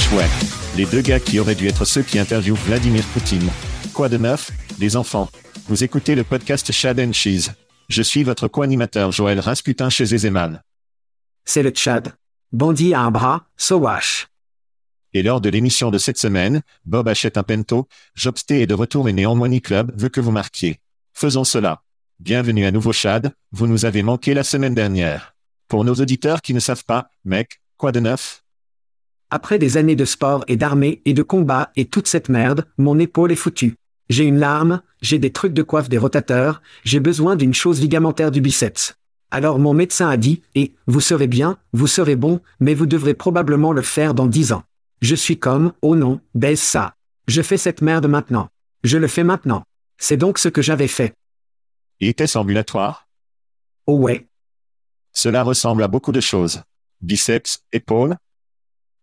Chouette. Les deux gars qui auraient dû être ceux qui interviewent Vladimir Poutine. Quoi de neuf, les enfants? Vous écoutez le podcast Chad and Cheese. Je suis votre co-animateur Joël Rasputin chez Ezeman. C'est le Tchad. Bandit à un bras, Sowash. Et lors de l'émission de cette semaine, Bob achète un pento, Jobsté est de retour et Money Club veut que vous marquiez. Faisons cela. Bienvenue à nouveau Chad, vous nous avez manqué la semaine dernière. Pour nos auditeurs qui ne savent pas, mec, quoi de neuf? Après des années de sport et d'armée et de combat et toute cette merde, mon épaule est foutue. J'ai une larme, j'ai des trucs de coiffe des rotateurs, j'ai besoin d'une chose ligamentaire du biceps. Alors mon médecin a dit, et, vous serez bien, vous serez bon, mais vous devrez probablement le faire dans dix ans. Je suis comme, oh non, baise ça. Je fais cette merde maintenant. Je le fais maintenant. C'est donc ce que j'avais fait. Était-ce ambulatoire? Oh ouais. Cela ressemble à beaucoup de choses. Biceps, épaules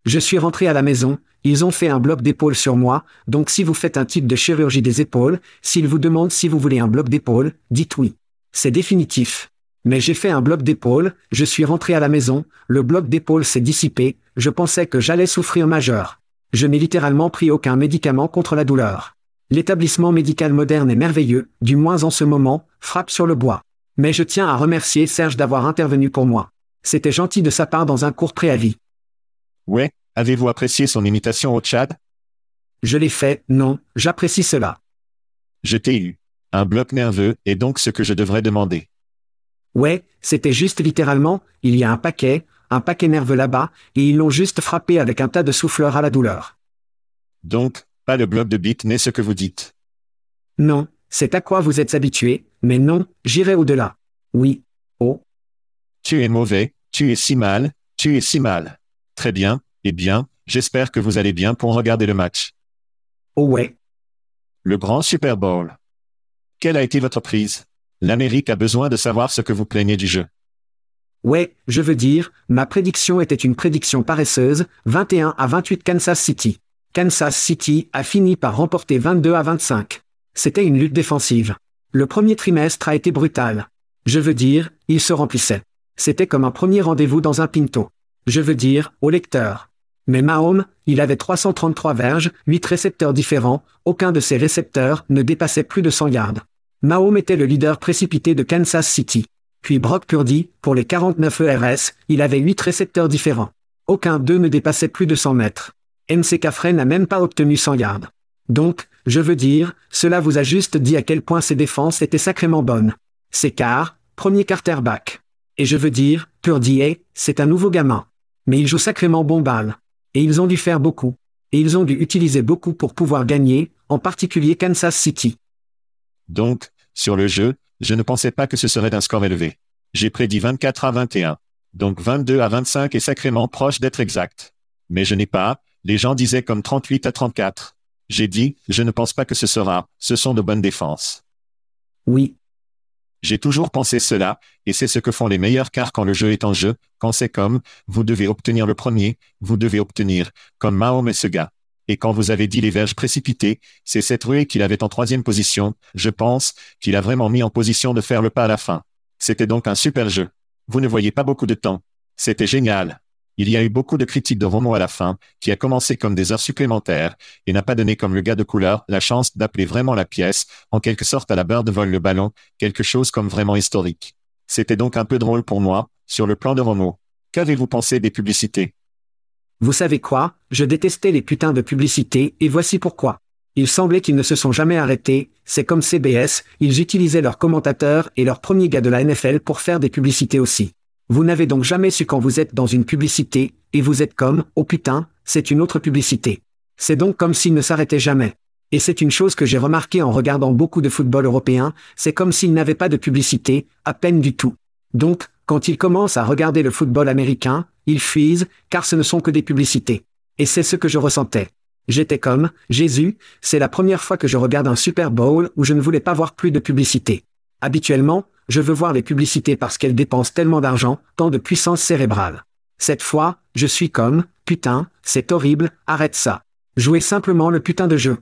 Je suis rentré à la maison, ils ont fait un bloc d'épaule sur moi, donc si vous faites un type de chirurgie des épaules, s'ils vous demandent si vous voulez un bloc d'épaule, dites oui. C'est définitif. Mais j'ai fait un bloc d'épaule, je suis rentré à la maison, le bloc d'épaule s'est dissipé, je pensais que j'allais souffrir majeur. Je n'ai littéralement pris aucun médicament contre la douleur. L'établissement médical moderne est merveilleux, du moins en ce moment, frappe sur le bois. Mais je tiens à remercier Serge d'avoir intervenu pour moi. C'était gentil de sa part dans un court préavis. Ouais, avez-vous apprécié son imitation au Tchad? Je l'ai fait, non, j'apprécie cela. Je t'ai eu. Un bloc nerveux est donc ce que je devrais demander. Ouais, c'était juste littéralement, il y a un paquet, un paquet nerveux là-bas, et ils l'ont juste frappé avec un tas de souffleurs à la douleur. Donc, pas le bloc de bite n'est ce que vous dites. Non, c'est à quoi vous êtes habitué, mais non, j'irai au-delà. Oui. Oh, Tu es mauvais, tu es si mal, tu es si mal. Très bien, eh bien, j'espère que vous allez bien pour regarder le match. oh ouais. Le grand Super Bowl. Quelle a été votre prise? L'Amérique a besoin de savoir ce que vous plaignez du jeu. Ouais, je veux dire, ma prédiction était une prédiction paresseuse, 21 à 28 Kansas City. Kansas City a fini par remporter 22 à 25. C'était une lutte défensive. Le premier trimestre a été brutal. Je veux dire, il se remplissait. C'était comme un premier rendez-vous dans un pinto. Je veux dire, au lecteur. Mais Mahomes, il avait 333 verges, 8 récepteurs différents, aucun de ces récepteurs ne dépassait plus de 100 yards. Mahomes était le leader précipité de Kansas City. Puis Brock Purdy, pour les 49 ERS, il avait 8 récepteurs différents. Aucun d'eux ne dépassait plus de 100 mètres. MC Caffrey n'a même pas obtenu 100 yards. Donc, je veux dire, cela vous a juste dit à quel point ses défenses étaient sacrément bonnes. C'est car, premier quarterback. Et je veux dire, Purdy est, c'est un nouveau gamin. Mais il joue sacrément bon balle. Et ils ont dû faire beaucoup. Et ils ont dû utiliser beaucoup pour pouvoir gagner, en particulier Kansas City. Donc, sur le jeu, je ne pensais pas que ce serait un score élevé. J'ai prédit 24 à 21. Donc 22 à 25 est sacrément proche d'être exact. Mais je n'ai pas, les gens disaient comme 38 à 34. J'ai dit, je ne pense pas que ce sera, ce sont de bonnes défenses. Oui. J'ai toujours pensé cela, et c'est ce que font les meilleurs car quand le jeu est en jeu, quand c'est comme, vous devez obtenir le premier, vous devez obtenir, comme Mahomes et ce gars. Et quand vous avez dit les verges précipitées, c'est cette ruée qu'il avait en troisième position, je pense, qu'il a vraiment mis en position de faire le pas à la fin. C'était donc un super jeu. Vous ne voyez pas beaucoup de temps. C'était génial. Il y a eu beaucoup de critiques de Romo à la fin, qui a commencé comme des heures supplémentaires, et n'a pas donné comme le gars de couleur la chance d'appeler vraiment la pièce, en quelque sorte à la beurre de vol le ballon, quelque chose comme vraiment historique. C'était donc un peu drôle pour moi, sur le plan de Romo. Qu'avez-vous pensé des publicités? Vous savez quoi? Je détestais les putains de publicités, et voici pourquoi. Il semblait qu'ils ne se sont jamais arrêtés, c'est comme CBS, ils utilisaient leurs commentateurs et leurs premiers gars de la NFL pour faire des publicités aussi. Vous n'avez donc jamais su quand vous êtes dans une publicité, et vous êtes comme, oh putain, c'est une autre publicité. C'est donc comme s'ils ne s'arrêtaient jamais. Et c'est une chose que j'ai remarqué en regardant beaucoup de football européen, c'est comme s'ils n'avaient pas de publicité, à peine du tout. Donc, quand ils commencent à regarder le football américain, ils fuisent, car ce ne sont que des publicités. Et c'est ce que je ressentais. J'étais comme, Jésus, c'est la première fois que je regarde un Super Bowl où je ne voulais pas voir plus de publicité. Habituellement, je veux voir les publicités parce qu'elles dépensent tellement d'argent, tant de puissance cérébrale. Cette fois, je suis comme, putain, c'est horrible, arrête ça. Jouez simplement le putain de jeu.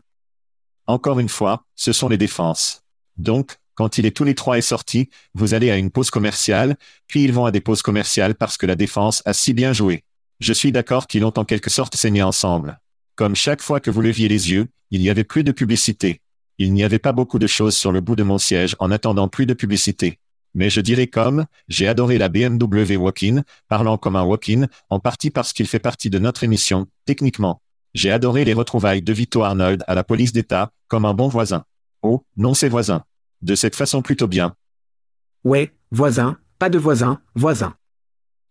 Encore une fois, ce sont les défenses. Donc, quand il est tous les trois est sorti, vous allez à une pause commerciale, puis ils vont à des pauses commerciales parce que la défense a si bien joué. Je suis d'accord qu'ils ont en quelque sorte saigné ensemble. Comme chaque fois que vous leviez les yeux, il y avait plus de publicité. Il n'y avait pas beaucoup de choses sur le bout de mon siège en attendant plus de publicité. Mais je dirais comme, j'ai adoré la BMW Walk-in, parlant comme un walk-in, en partie parce qu'il fait partie de notre émission, techniquement. J'ai adoré les retrouvailles de Vito Arnold à la police d'État, comme un bon voisin. Oh, non c'est voisin. De cette façon plutôt bien. Ouais, voisin, pas de voisin, voisin.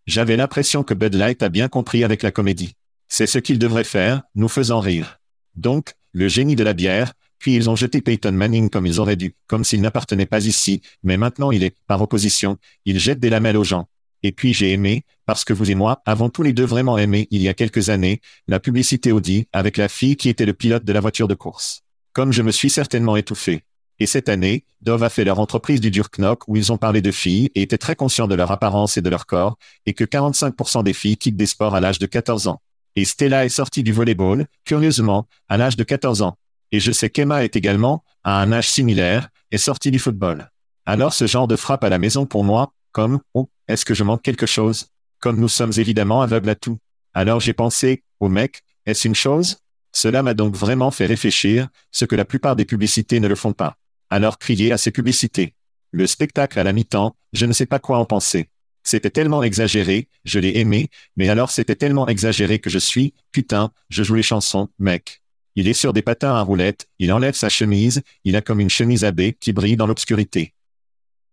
J'avais l'impression que Bud Light a bien compris avec la comédie. C'est ce qu'il devrait faire, nous faisant rire. Donc, le génie de la bière, puis ils ont jeté Peyton Manning comme ils auraient dû, comme s'il n'appartenait pas ici, mais maintenant il est, par opposition, il jette des lamelles aux gens. Et puis j'ai aimé, parce que vous et moi avons tous les deux vraiment aimé il y a quelques années, la publicité Audi avec la fille qui était le pilote de la voiture de course. Comme je me suis certainement étouffé. Et cette année, Dove a fait leur entreprise du Durknock où ils ont parlé de filles et étaient très conscients de leur apparence et de leur corps, et que 45% des filles quittent des sports à l'âge de 14 ans. Et Stella est sortie du volleyball, curieusement, à l'âge de 14 ans. Et je sais qu'Emma est également, à un âge similaire, est sortie du football. Alors ce genre de frappe à la maison pour moi, comme, oh, est-ce que je manque quelque chose? Comme nous sommes évidemment aveugles à tout. Alors j'ai pensé, oh mec, est-ce une chose? Cela m'a donc vraiment fait réfléchir, ce que la plupart des publicités ne le font pas. Alors crier à ces publicités. Le spectacle à la mi-temps, je ne sais pas quoi en penser. C'était tellement exagéré, je l'ai aimé, mais alors c'était tellement exagéré que je suis, putain, je joue les chansons, mec. Il est sur des patins à roulettes, il enlève sa chemise, il a comme une chemise à baie qui brille dans l'obscurité.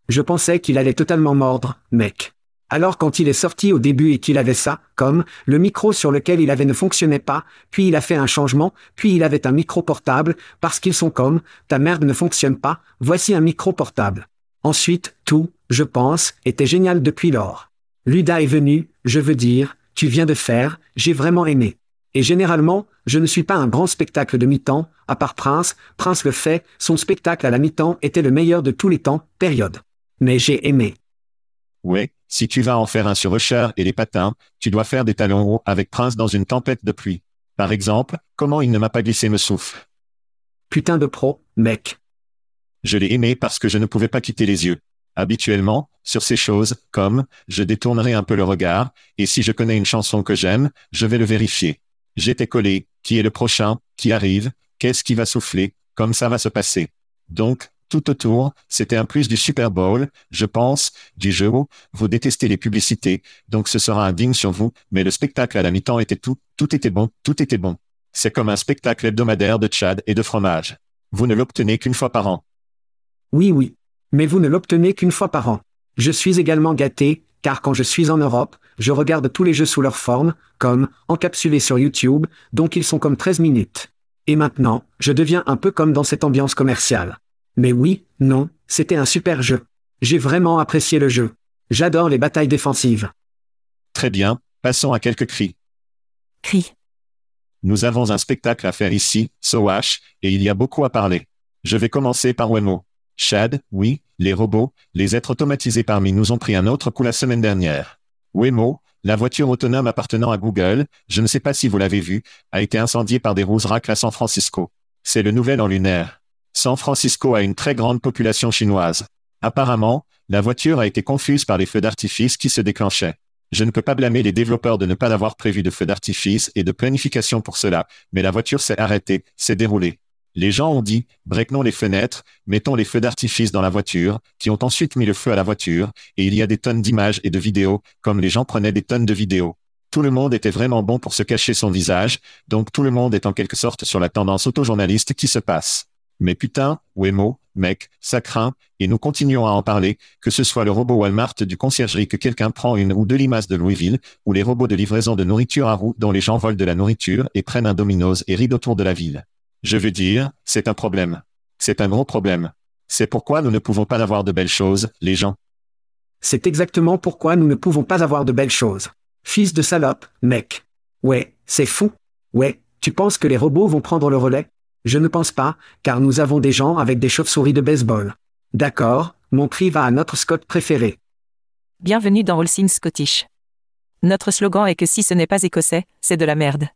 Je pensais qu'il allait totalement mordre, mec. Alors quand il est sorti au début et qu'il avait ça, comme, le micro sur lequel il avait ne fonctionnait pas, puis il a fait un changement, puis il avait un micro portable, parce qu'ils sont comme, ta merde ne fonctionne pas, voici un micro portable. Ensuite, tout, je pense, était génial depuis lors. Luda est venu, je veux dire, tu viens de faire, j'ai vraiment aimé. Et généralement, je ne suis pas un grand spectacle de mi-temps, à part Prince, Prince le fait, son spectacle à la mi-temps était le meilleur de tous les temps, période. Mais j'ai aimé. Oui, si tu vas en faire un sur Usher et les patins, tu dois faire des talons hauts avec Prince dans une tempête de pluie. Par exemple, comment il ne m'a pas glissé me souffle. Putain de pro, mec. Je l'ai aimé parce que je ne pouvais pas quitter les yeux. Habituellement, sur ces choses, comme, je détournerai un peu le regard, et si je connais une chanson que j'aime, je vais le vérifier. J'étais collé, qui est le prochain, qui arrive, qu'est-ce qui va souffler, comme ça va se passer. Donc, tout autour, c'était un plus du Super Bowl, je pense, du jeu. Vous détestez les publicités, donc ce sera un sur vous, mais le spectacle à la mi-temps était tout, tout était bon, tout était bon. C'est comme un spectacle hebdomadaire de Tchad et de fromage. Vous ne l'obtenez qu'une fois par an. Oui, oui. Mais vous ne l'obtenez qu'une fois par an. Je suis également gâté, car quand je suis en Europe, je regarde tous les jeux sous leur forme, comme, encapsulés sur YouTube, donc ils sont comme 13 minutes. Et maintenant, je deviens un peu comme dans cette ambiance commerciale. Mais oui, non, c'était un super jeu. J'ai vraiment apprécié le jeu. J'adore les batailles défensives. Très bien, passons à quelques cris. Cri. Nous avons un spectacle à faire ici, Sowash, et il y a beaucoup à parler. Je vais commencer par Wemo. Chad, oui, les robots, les êtres automatisés parmi nous ont pris un autre coup la semaine dernière. Wemo, la voiture autonome appartenant à Google, je ne sais pas si vous l'avez vu, a été incendiée par des Rouserac à San Francisco. C'est le nouvel an lunaire. San Francisco a une très grande population chinoise. Apparemment, la voiture a été confuse par les feux d'artifice qui se déclenchaient. Je ne peux pas blâmer les développeurs de ne pas avoir prévu de feux d'artifice et de planification pour cela, mais la voiture s'est arrêtée, s'est déroulée. Les gens ont dit, breakons les fenêtres, mettons les feux d'artifice dans la voiture, qui ont ensuite mis le feu à la voiture, et il y a des tonnes d'images et de vidéos, comme les gens prenaient des tonnes de vidéos. Tout le monde était vraiment bon pour se cacher son visage, donc tout le monde est en quelque sorte sur la tendance autojournaliste qui se passe. Mais putain, Wemo, mec, ça craint, et nous continuons à en parler, que ce soit le robot Walmart du conciergerie que quelqu'un prend une ou deux limaces de Louisville, ou les robots de livraison de nourriture à roues dont les gens volent de la nourriture et prennent un dominos et rident autour de la ville. Je veux dire, c'est un problème. C'est un gros problème. C'est pourquoi nous ne pouvons pas avoir de belles choses, les gens. C'est exactement pourquoi nous ne pouvons pas avoir de belles choses. Fils de salope, mec. Ouais, c'est fou. Ouais, tu penses que les robots vont prendre le relais? Je ne pense pas, car nous avons des gens avec des chauves-souris de baseball. D'accord, mon prix va à notre Scott préféré. Bienvenue dans All Things Scottish. Notre slogan est que si ce n'est pas écossais, c'est de la merde.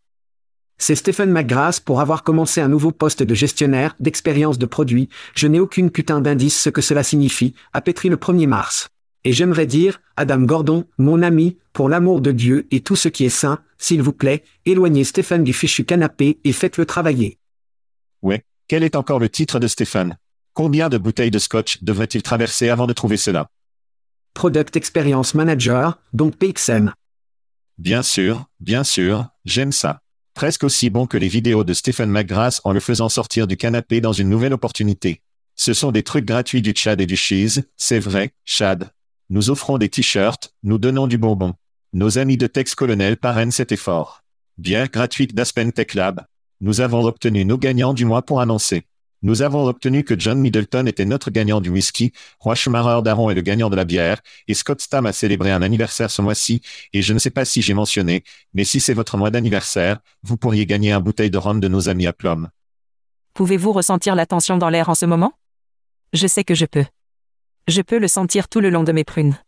C'est Stephen McGrath pour avoir commencé un nouveau poste de gestionnaire d'expérience de produit. Je n'ai aucune putain d'indice ce que cela signifie, a pétri le 1er mars. Et j'aimerais dire, Adam Gordon, mon ami, pour l'amour de Dieu et tout ce qui est saint, s'il vous plaît, éloignez Stephen du fichu canapé et faites-le travailler. Ouais, quel est encore le titre de Stéphane? Combien de bouteilles de scotch devrait-il traverser avant de trouver cela? Product Experience Manager, donc PXM. Bien sûr, bien sûr, j'aime ça. Presque aussi bon que les vidéos de Stephen McGrath en le faisant sortir du canapé dans une nouvelle opportunité. Ce sont des trucs gratuits du Chad et du Cheese, c'est vrai, Chad. Nous offrons des t-shirts, nous donnons du bonbon. Nos amis de Tex Colonel parrainent cet effort. Bière gratuite d'Aspen Tech Lab. Nous avons obtenu nos gagnants du mois pour annoncer. Nous avons obtenu que John Middleton était notre gagnant du whisky, Roy Schumacher Daron est le gagnant de la bière, et Scott Stam a célébré un anniversaire ce mois-ci, et je ne sais pas si j'ai mentionné, mais si c'est votre mois d'anniversaire, vous pourriez gagner un bouteille de rhum de nos amis à Plum. Pouvez-vous ressentir la tension dans l'air en ce moment? Je sais que je peux. Je peux le sentir tout le long de mes prunes.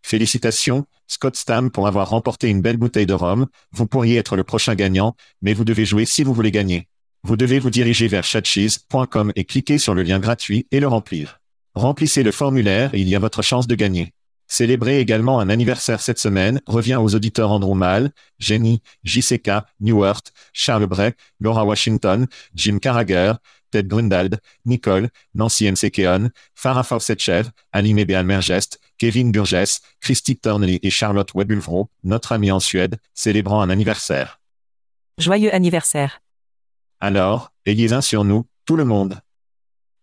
Félicitations, Scott Stam pour avoir remporté une belle bouteille de rhum, vous pourriez être le prochain gagnant, mais vous devez jouer si vous voulez gagner. Vous devez vous diriger vers chatcheese.com et cliquer sur le lien gratuit et le remplir. Remplissez le formulaire et il y a votre chance de gagner. Célébrez également un anniversaire cette semaine revient aux auditeurs Andrew Mal, Jenny, JCK, Newhart, Charles Bray, Laura Washington, Jim Carragher, Ted Grundald, Nicole, Nancy M. Sekeon, Farah Fawcett-Chev, Anime Mergest, Kevin Burgess, Christy Turnley et Charlotte Webulvro, notre amie en Suède, célébrant un anniversaire. Joyeux anniversaire. Alors, ayez un sur nous, tout le monde.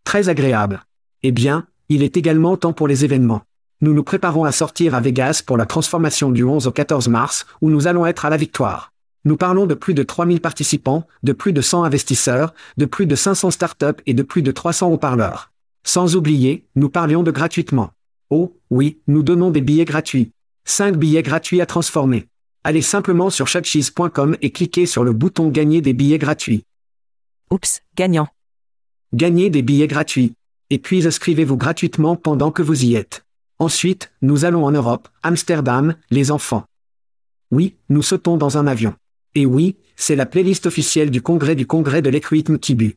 Très agréable. Eh bien, il est également temps pour les événements. Nous nous préparons à sortir à Vegas pour la transformation du 11 au 14 mars, où nous allons être à la victoire. Nous parlons de plus de 3000 participants, de plus de 100 investisseurs, de plus de 500 startups et de plus de 300 haut-parleurs. Sans oublier, nous parlions de gratuitement. Oh, oui, nous donnons des billets gratuits. 5 billets gratuits à transformer. Allez simplement sur chatcheese.com et cliquez sur le bouton Gagner des billets gratuits. Oups, gagnant. Gagnez des billets gratuits. Et puis inscrivez-vous gratuitement pendant que vous y êtes. Ensuite, nous allons en Europe, Amsterdam, les enfants. Oui, nous sautons dans un avion. Et oui, c'est la playlist officielle du congrès du congrès de l'Equitm Kibu.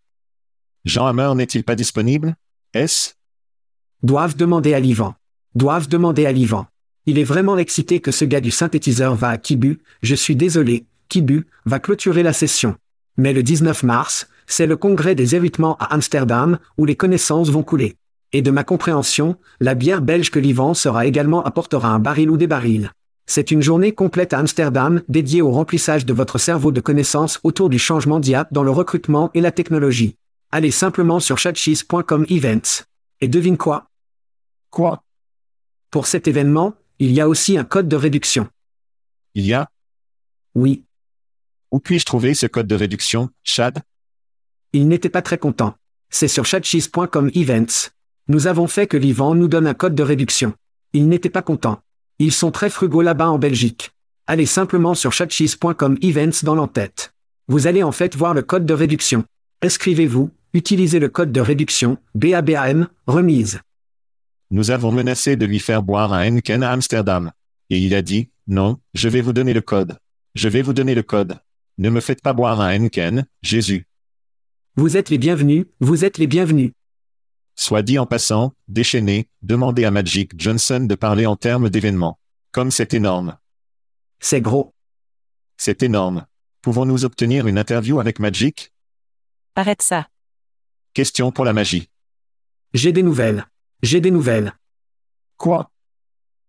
Jean Hammer n'est-il pas disponible? Est-ce Doivent demander à l'Ivan. Doivent demander à l'Ivan. Il est vraiment excité que ce gars du synthétiseur va à Kibu, je suis désolé, Kibu, va clôturer la session. Mais le 19 mars, c'est le congrès des héritements à Amsterdam, où les connaissances vont couler. Et de ma compréhension, la bière belge que l'Ivan sera également apportera un baril ou des barils. C'est une journée complète à Amsterdam dédiée au remplissage de votre cerveau de connaissances autour du changement d'IA dans le recrutement et la technologie. Allez simplement sur chatcheese.com events. Et devine quoi? Quoi? Pour cet événement, il y a aussi un code de réduction. Il y a? Oui, Où puis-je trouver ce code de réduction, Chad? Il n'était pas très content. C'est sur chatcheese.com events. Nous avons fait que l'Ivan nous donne un code de réduction. Il n'était pas content. Ils sont très frugaux là-bas en Belgique. Allez simplement sur chatcheese.com events dans l'entête. Vous allez en fait voir le code de réduction. Inscrivez-vous, utilisez le code de réduction, BABAM, remise. Nous avons menacé de lui faire boire un Henken à Amsterdam. Et il a dit, non, je vais vous donner le code. Je vais vous donner le code. Ne me faites pas boire un Henken, Jésus. Vous êtes les bienvenus, vous êtes les bienvenus. Soit dit en passant, déchaîné, demandez à Magic Johnson de parler en termes d'événements. Comme c'est énorme. C'est gros. C'est énorme. Pouvons-nous obtenir une interview avec Magic? Arrête ça. Question pour la magie. J'ai des nouvelles. J'ai des nouvelles. Quoi?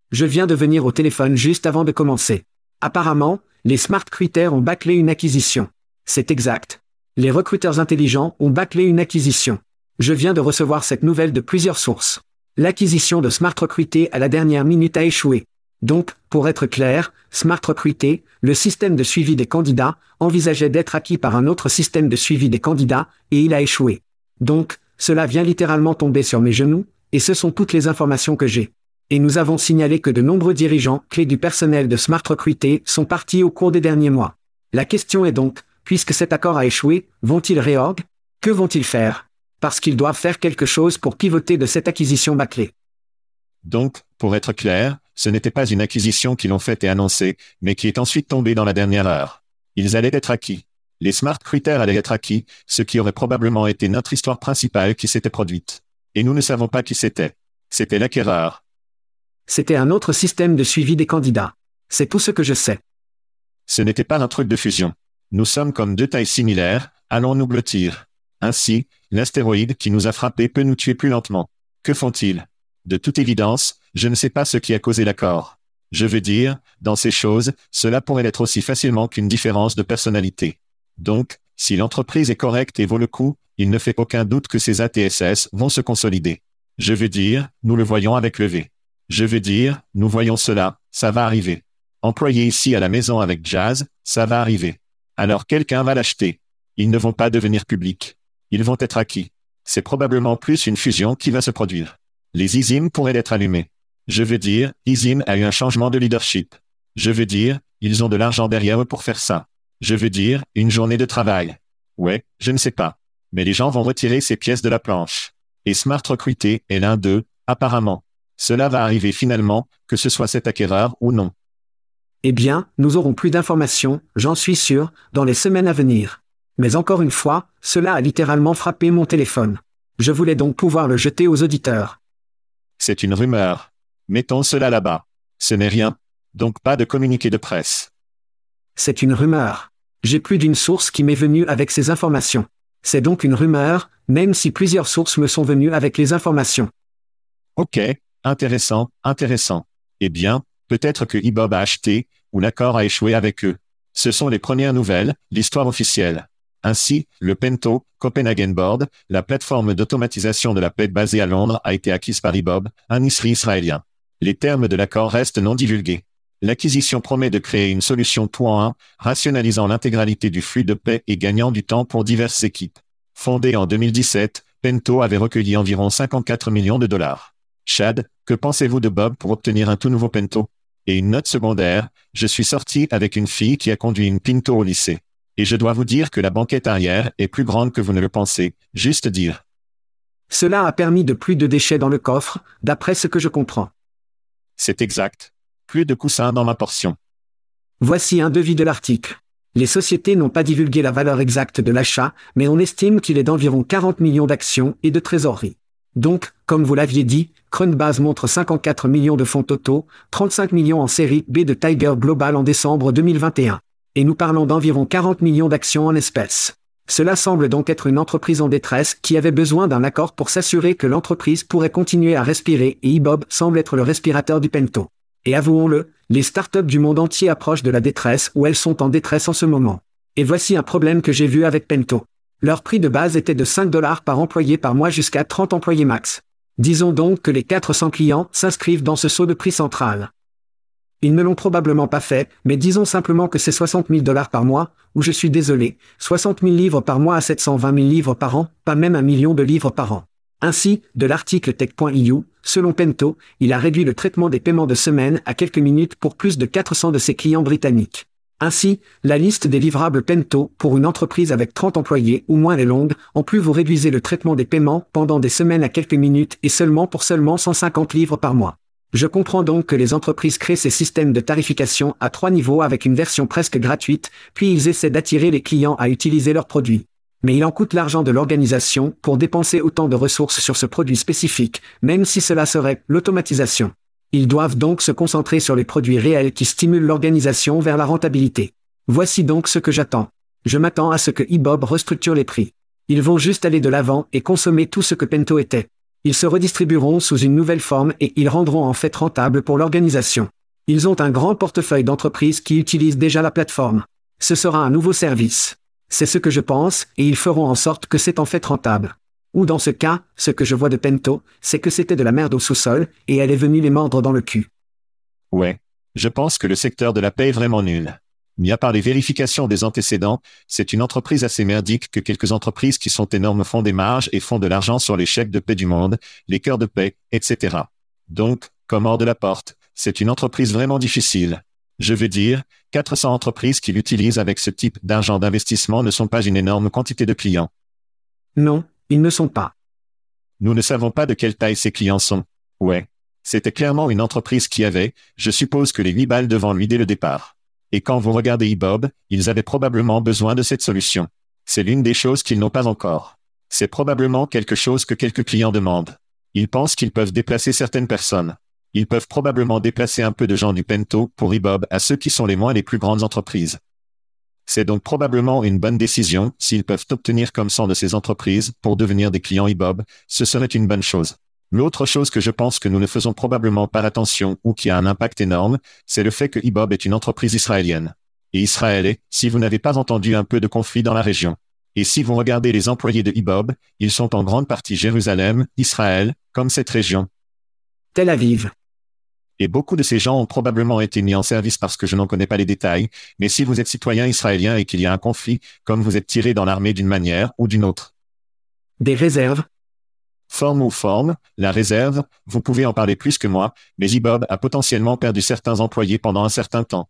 Je viens de venir au téléphone juste avant de commencer. Apparemment, les smart critères ont bâclé une acquisition. C'est exact. Les recruteurs intelligents ont bâclé une acquisition. Je viens de recevoir cette nouvelle de plusieurs sources. L'acquisition de Smart Recruiter à la dernière minute a échoué. Donc, pour être clair, Smart Recruiter, le système de suivi des candidats, envisageait d'être acquis par un autre système de suivi des candidats, et il a échoué. Donc, cela vient littéralement tomber sur mes genoux, et ce sont toutes les informations que j'ai. Et nous avons signalé que de nombreux dirigeants clés du personnel de Smart Recruiter sont partis au cours des derniers mois. La question est donc, puisque cet accord a échoué, vont-ils réorg? Que vont-ils faire? Parce qu'ils doivent faire quelque chose pour pivoter de cette acquisition bâclée. Donc, pour être clair, ce n'était pas une acquisition qu'ils ont faite et annoncée, mais qui est ensuite tombée dans la dernière heure. Ils allaient être acquis. Les smart critères allaient être acquis, ce qui aurait probablement été notre histoire principale qui s'était produite. Et nous ne savons pas qui c'était. C'était l'acquéreur. C'était un autre système de suivi des candidats. C'est tout ce que je sais. Ce n'était pas un truc de fusion. Nous sommes comme deux tailles similaires, allons nous blottir. Ainsi, l'astéroïde qui nous a frappés peut nous tuer plus lentement. Que font-ils? De toute évidence, je ne sais pas ce qui a causé l'accord. Je veux dire, dans ces choses, cela pourrait l'être aussi facilement qu'une différence de personnalité. Donc, si l'entreprise est correcte et vaut le coup, il ne fait aucun doute que ces ATSS vont se consolider. Je veux dire, nous le voyons avec le V. Je veux dire, nous voyons cela, ça va arriver. Employé ici à la maison avec Jazz, ça va arriver. Alors quelqu'un va l'acheter. Ils ne vont pas devenir publics. Ils vont être acquis. C'est probablement plus une fusion qui va se produire. Les ISIM pourraient être allumés. Je veux dire, ISIM a eu un changement de leadership. Je veux dire, ils ont de l'argent derrière eux pour faire ça. Je veux dire, une journée de travail. Ouais, je ne sais pas. Mais les gens vont retirer ces pièces de la planche. Et Smart Recruiter est l'un d'eux, apparemment. Cela va arriver finalement, que ce soit cet acquéreur ou non. Eh bien, nous aurons plus d'informations, j'en suis sûr, dans les semaines à venir. Mais encore une fois, cela a littéralement frappé mon téléphone. Je voulais donc pouvoir le jeter aux auditeurs. C'est une rumeur. Mettons cela là-bas. Ce n'est rien. Donc pas de communiqué de presse. C'est une rumeur. J'ai plus d'une source qui m'est venue avec ces informations. C'est donc une rumeur, même si plusieurs sources me sont venues avec les informations. Ok, intéressant, intéressant. Eh bien, peut-être que Ibob a acheté, ou l'accord a échoué avec eux. Ce sont les premières nouvelles, l'histoire officielle. Ainsi, le Pento, Copenhagen Board, la plateforme d'automatisation de la paix basée à Londres a été acquise par Ibob, un ISRI israélien. Les termes de l'accord restent non divulgués. L'acquisition promet de créer une solution tout en un, rationalisant l'intégralité du flux de paix et gagnant du temps pour diverses équipes. Fondée en 2017, Pento avait recueilli environ 54 millions de dollars. Chad, que pensez-vous de Bob pour obtenir un tout nouveau Pento? Et une note secondaire, je suis sorti avec une fille qui a conduit une Pinto au lycée. Et je dois vous dire que la banquette arrière est plus grande que vous ne le pensez, juste dire. Cela a permis de plus de déchets dans le coffre, d'après ce que je comprends. C'est exact. Plus de coussins dans ma portion. Voici un devis de l'article. Les sociétés n'ont pas divulgué la valeur exacte de l'achat, mais on estime qu'il est d'environ 40 millions d'actions et de trésorerie. Donc, comme vous l'aviez dit, Crunbase montre 54 millions de fonds totaux, 35 millions en série B de Tiger Global en décembre 2021. Et nous parlons d'environ 40 millions d'actions en espèces. Cela semble donc être une entreprise en détresse qui avait besoin d'un accord pour s'assurer que l'entreprise pourrait continuer à respirer et Ibob semble être le respirateur du Pento. Et avouons-le, les startups du monde entier approchent de la détresse ou elles sont en détresse en ce moment. Et voici un problème que j'ai vu avec Pento. Leur prix de base était de 5 dollars par employé par mois jusqu'à 30 employés max. Disons donc que les 400 clients s'inscrivent dans ce saut de prix central. Ils ne l'ont probablement pas fait, mais disons simplement que c'est 60 000 dollars par mois, ou je suis désolé, 60 000 livres par mois à 720 000 livres par an, pas même un million de livres par an. Ainsi, de l'article tech.io, selon Pento, il a réduit le traitement des paiements de semaine à quelques minutes pour plus de 400 de ses clients britanniques. Ainsi, la liste des livrables Pento pour une entreprise avec 30 employés ou moins est longue, en plus vous réduisez le traitement des paiements pendant des semaines à quelques minutes et seulement pour seulement 150 livres par mois. Je comprends donc que les entreprises créent ces systèmes de tarification à trois niveaux avec une version presque gratuite, puis ils essaient d'attirer les clients à utiliser leurs produits. Mais il en coûte l'argent de l'organisation pour dépenser autant de ressources sur ce produit spécifique, même si cela serait l'automatisation. Ils doivent donc se concentrer sur les produits réels qui stimulent l'organisation vers la rentabilité. Voici donc ce que j'attends. Je m'attends à ce que eBob restructure les prix. Ils vont juste aller de l'avant et consommer tout ce que Pento était. Ils se redistribueront sous une nouvelle forme et ils rendront en fait rentable pour l'organisation. Ils ont un grand portefeuille d'entreprises qui utilisent déjà la plateforme. Ce sera un nouveau service. C'est ce que je pense, et ils feront en sorte que c'est en fait rentable. Ou dans ce cas, ce que je vois de Pento, c'est que c'était de la merde au sous-sol, et elle est venue les mordre dans le cul. Ouais. Je pense que le secteur de la paix est vraiment nul. Mis à part les vérifications des antécédents, c'est une entreprise assez merdique que quelques entreprises qui sont énormes font des marges et font de l'argent sur les chèques de paix du monde, les cœurs de paix, etc. Donc, comme hors de la porte, c'est une entreprise vraiment difficile. Je veux dire, 400 entreprises qui l'utilisent avec ce type d'argent d'investissement ne sont pas une énorme quantité de clients. Non, ils ne sont pas. Nous ne savons pas de quelle taille ces clients sont. Ouais. C'était clairement une entreprise qui avait, je suppose que les 8 balles devant lui dès le départ. Et quand vous regardez eBob, ils avaient probablement besoin de cette solution. C'est l'une des choses qu'ils n'ont pas encore. C'est probablement quelque chose que quelques clients demandent. Ils pensent qu'ils peuvent déplacer certaines personnes. Ils peuvent probablement déplacer un peu de gens du Pento pour eBob à ceux qui sont les moins les plus grandes entreprises. C'est donc probablement une bonne décision, s'ils peuvent obtenir comme 100 de ces entreprises pour devenir des clients eBob, ce serait une bonne chose. L'autre chose que je pense que nous ne faisons probablement pas attention ou qui a un impact énorme, c'est le fait que eBob est une entreprise israélienne. Et Israël est, si vous n'avez pas entendu un peu de conflit dans la région. Et si vous regardez les employés de eBob, ils sont en grande partie Jérusalem, Israël, comme cette région. Tel Aviv. Et beaucoup de ces gens ont probablement été mis en service parce que je n'en connais pas les détails, mais si vous êtes citoyen israélien et qu'il y a un conflit, comme vous êtes tiré dans l'armée d'une manière ou d'une autre. Des réserves? Forme ou forme, la réserve, vous pouvez en parler plus que moi, mais Ibob a potentiellement perdu certains employés pendant un certain temps.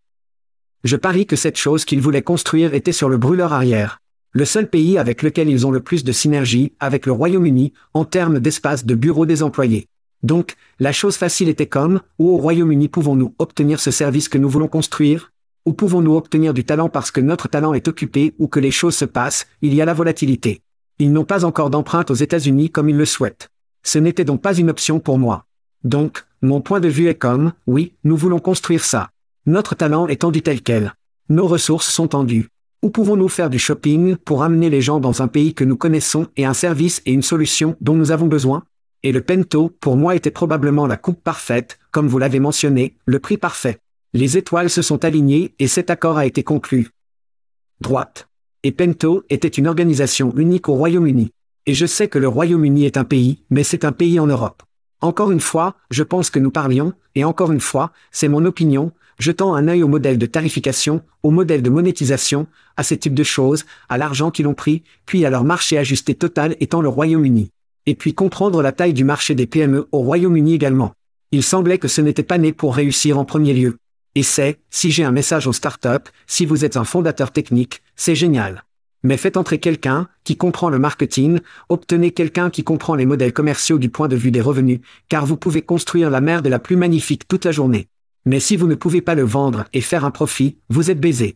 Je parie que cette chose qu'ils voulaient construire était sur le brûleur arrière. Le seul pays avec lequel ils ont le plus de synergie, avec le Royaume-Uni, en termes d'espace de bureau des employés. Donc, la chose facile était comme, où au Royaume-Uni pouvons-nous obtenir ce service que nous voulons construire? Ou pouvons-nous obtenir du talent parce que notre talent est occupé ou que les choses se passent, il y a la volatilité. Ils n'ont pas encore d'empreinte aux États-Unis comme ils le souhaitent. Ce n'était donc pas une option pour moi. Donc, mon point de vue est comme, oui, nous voulons construire ça. Notre talent est tendu tel quel. Nos ressources sont tendues. Où pouvons-nous faire du shopping pour amener les gens dans un pays que nous connaissons et un service et une solution dont nous avons besoin? Et le Pento, pour moi, était probablement la coupe parfaite, comme vous l'avez mentionné, le prix parfait. Les étoiles se sont alignées et cet accord a été conclu. Droite. Et Pento était une organisation unique au Royaume-Uni. Et je sais que le Royaume-Uni est un pays, mais c'est un pays en Europe. Encore une fois, je pense que nous parlions, et encore une fois, c'est mon opinion, jetant un œil au modèle de tarification, au modèle de monétisation, à ces types de choses, à l'argent qu'ils ont pris, puis à leur marché ajusté total étant le Royaume-Uni et puis comprendre la taille du marché des PME au Royaume-Uni également. Il semblait que ce n'était pas né pour réussir en premier lieu. Et c'est, si j'ai un message aux startups, si vous êtes un fondateur technique, c'est génial. Mais faites entrer quelqu'un qui comprend le marketing, obtenez quelqu'un qui comprend les modèles commerciaux du point de vue des revenus, car vous pouvez construire la merde la plus magnifique toute la journée. Mais si vous ne pouvez pas le vendre et faire un profit, vous êtes baisé.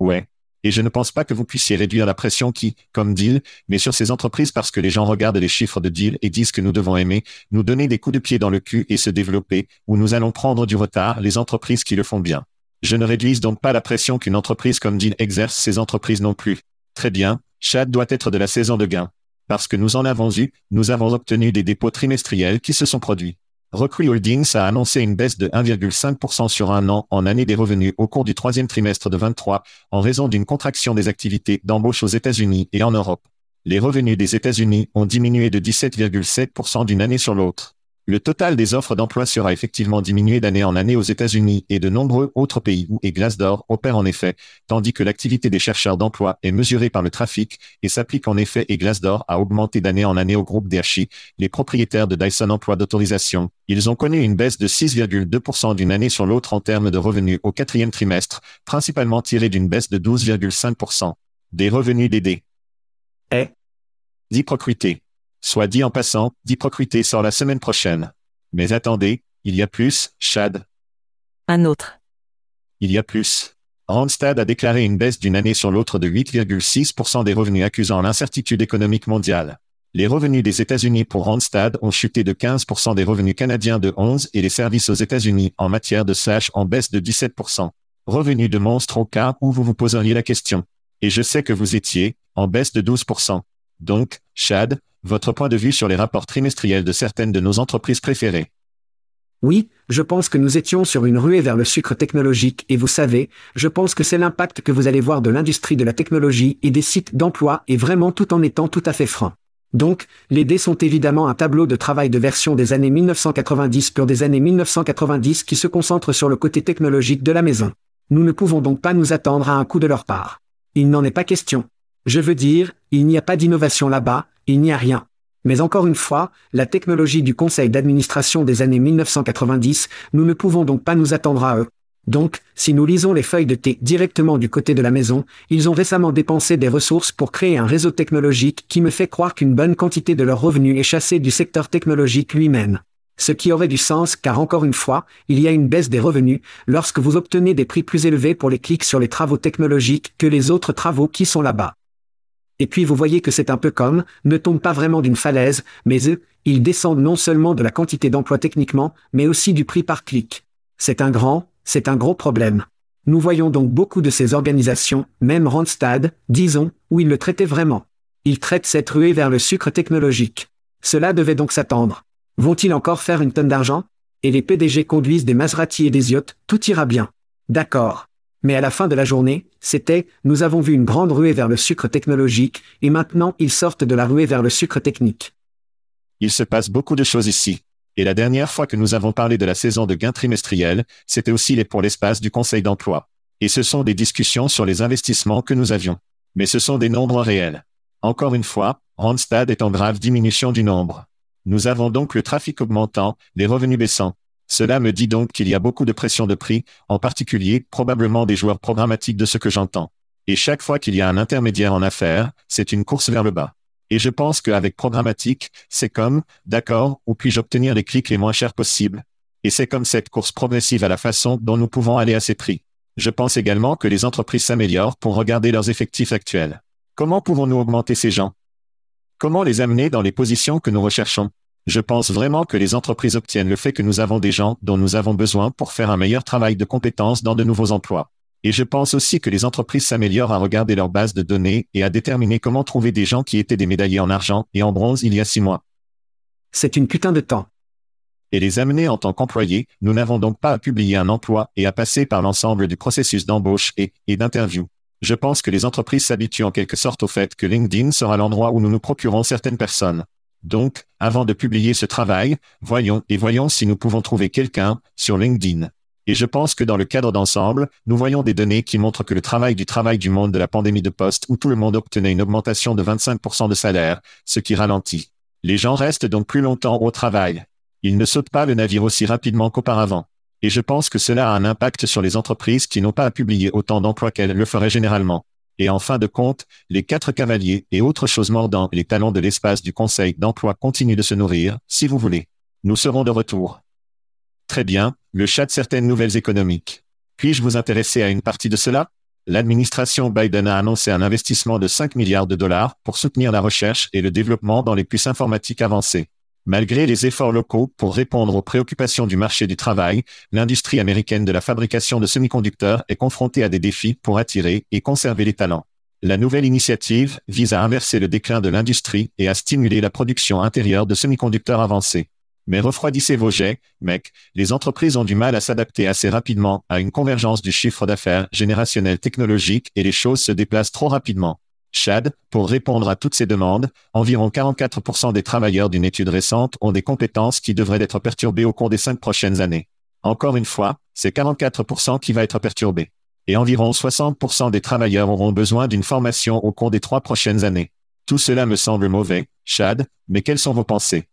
Ouais, et je ne pense pas que vous puissiez réduire la pression qui, comme deal, met sur ces entreprises parce que les gens regardent les chiffres de deal et disent que nous devons aimer, nous donner des coups de pied dans le cul et se développer, ou nous allons prendre du retard les entreprises qui le font bien. Je ne réduise donc pas la pression qu'une entreprise comme Deal exerce ces entreprises non plus. Très bien, Chad doit être de la saison de gain. Parce que nous en avons eu, nous avons obtenu des dépôts trimestriels qui se sont produits. Recruit Holdings a annoncé une baisse de 1,5% sur un an en année des revenus au cours du troisième trimestre de 23, en raison d'une contraction des activités d'embauche aux États-Unis et en Europe. Les revenus des États-Unis ont diminué de 17,7% d'une année sur l'autre. Le total des offres d'emploi sera effectivement diminué d'année en année aux États-Unis et de nombreux autres pays où et Glassdoor opère en effet, tandis que l'activité des chercheurs d'emploi est mesurée par le trafic et s'applique en effet et Glassdoor a augmenté d'année en année au groupe DHI, les propriétaires de Dyson Emploi d'autorisation. Ils ont connu une baisse de 6,2% d'une année sur l'autre en termes de revenus au quatrième trimestre, principalement tiré d'une baisse de 12,5% des revenus d'aider. Eh D'hyprocrité. Soit dit en passant, d'hyprocrité sort la semaine prochaine. Mais attendez, il y a plus, Chad. Un autre. Il y a plus. Randstad a déclaré une baisse d'une année sur l'autre de 8,6% des revenus accusant l'incertitude économique mondiale. Les revenus des États-Unis pour Randstad ont chuté de 15% des revenus canadiens de 11% et les services aux États-Unis en matière de slash en baisse de 17%. Revenus de monstre au cas où vous vous poseriez la question. Et je sais que vous étiez, en baisse de 12%. Donc, Chad, votre point de vue sur les rapports trimestriels de certaines de nos entreprises préférées. Oui, je pense que nous étions sur une ruée vers le sucre technologique et vous savez, je pense que c'est l'impact que vous allez voir de l'industrie de la technologie et des sites d'emploi et vraiment tout en étant tout à fait franc. Donc, les dés sont évidemment un tableau de travail de version des années 1990 pour des années 1990 qui se concentre sur le côté technologique de la maison. Nous ne pouvons donc pas nous attendre à un coup de leur part. Il n'en est pas question. Je veux dire, il n'y a pas d'innovation là-bas, il n'y a rien. Mais encore une fois, la technologie du conseil d'administration des années 1990, nous ne pouvons donc pas nous attendre à eux. Donc, si nous lisons les feuilles de thé directement du côté de la maison, ils ont récemment dépensé des ressources pour créer un réseau technologique qui me fait croire qu'une bonne quantité de leurs revenus est chassée du secteur technologique lui-même. Ce qui aurait du sens car encore une fois, il y a une baisse des revenus lorsque vous obtenez des prix plus élevés pour les clics sur les travaux technologiques que les autres travaux qui sont là-bas. Et puis vous voyez que c'est un peu comme, ne tombe pas vraiment d'une falaise, mais eux, ils descendent non seulement de la quantité d'emploi techniquement, mais aussi du prix par clic. C'est un grand, c'est un gros problème. Nous voyons donc beaucoup de ces organisations, même Randstad, disons, où ils le traitaient vraiment. Ils traitent cette ruée vers le sucre technologique. Cela devait donc s'attendre. Vont-ils encore faire une tonne d'argent? Et les PDG conduisent des Maserati et des yachts, tout ira bien. D'accord. Mais à la fin de la journée, c'était, nous avons vu une grande ruée vers le sucre technologique, et maintenant ils sortent de la ruée vers le sucre technique. Il se passe beaucoup de choses ici. Et la dernière fois que nous avons parlé de la saison de gains trimestriels, c'était aussi pour l'espace du Conseil d'emploi. Et ce sont des discussions sur les investissements que nous avions. Mais ce sont des nombres réels. Encore une fois, Randstad est en grave diminution du nombre. Nous avons donc le trafic augmentant, les revenus baissants, cela me dit donc qu'il y a beaucoup de pression de prix, en particulier probablement des joueurs programmatiques de ce que j'entends. Et chaque fois qu'il y a un intermédiaire en affaires, c'est une course vers le bas. Et je pense qu'avec programmatique, c'est comme, d'accord, où puis-je obtenir les clics les moins chers possibles? Et c'est comme cette course progressive à la façon dont nous pouvons aller à ces prix. Je pense également que les entreprises s'améliorent pour regarder leurs effectifs actuels. Comment pouvons-nous augmenter ces gens? Comment les amener dans les positions que nous recherchons? Je pense vraiment que les entreprises obtiennent le fait que nous avons des gens dont nous avons besoin pour faire un meilleur travail de compétences dans de nouveaux emplois. Et je pense aussi que les entreprises s'améliorent à regarder leur base de données et à déterminer comment trouver des gens qui étaient des médaillés en argent et en bronze il y a six mois. C'est une putain de temps. Et les amener en tant qu'employés, nous n'avons donc pas à publier un emploi et à passer par l'ensemble du processus d'embauche et, et d'interview. Je pense que les entreprises s'habituent en quelque sorte au fait que LinkedIn sera l'endroit où nous nous procurons certaines personnes. Donc, avant de publier ce travail, voyons et voyons si nous pouvons trouver quelqu'un sur LinkedIn. Et je pense que dans le cadre d'ensemble, nous voyons des données qui montrent que le travail du travail du monde de la pandémie de poste où tout le monde obtenait une augmentation de 25% de salaire, ce qui ralentit. Les gens restent donc plus longtemps au travail. Ils ne sautent pas le navire aussi rapidement qu'auparavant. Et je pense que cela a un impact sur les entreprises qui n'ont pas à publier autant d'emplois qu'elles le feraient généralement. Et en fin de compte, les quatre cavaliers et autres choses mordant les talons de l'espace du Conseil d'emploi continuent de se nourrir, si vous voulez. Nous serons de retour. Très bien, le chat de certaines nouvelles économiques. Puis-je vous intéresser à une partie de cela? L'administration Biden a annoncé un investissement de 5 milliards de dollars pour soutenir la recherche et le développement dans les puces informatiques avancées. Malgré les efforts locaux pour répondre aux préoccupations du marché du travail, l'industrie américaine de la fabrication de semi-conducteurs est confrontée à des défis pour attirer et conserver les talents. La nouvelle initiative vise à inverser le déclin de l'industrie et à stimuler la production intérieure de semi-conducteurs avancés. Mais refroidissez vos jets, mec, les entreprises ont du mal à s'adapter assez rapidement à une convergence du chiffre d'affaires générationnel technologique et les choses se déplacent trop rapidement. Chad, pour répondre à toutes ces demandes, environ 44% des travailleurs d'une étude récente ont des compétences qui devraient être perturbées au cours des cinq prochaines années. Encore une fois, c'est 44% qui va être perturbé. Et environ 60% des travailleurs auront besoin d'une formation au cours des trois prochaines années. Tout cela me semble mauvais, Chad, mais quelles sont vos pensées?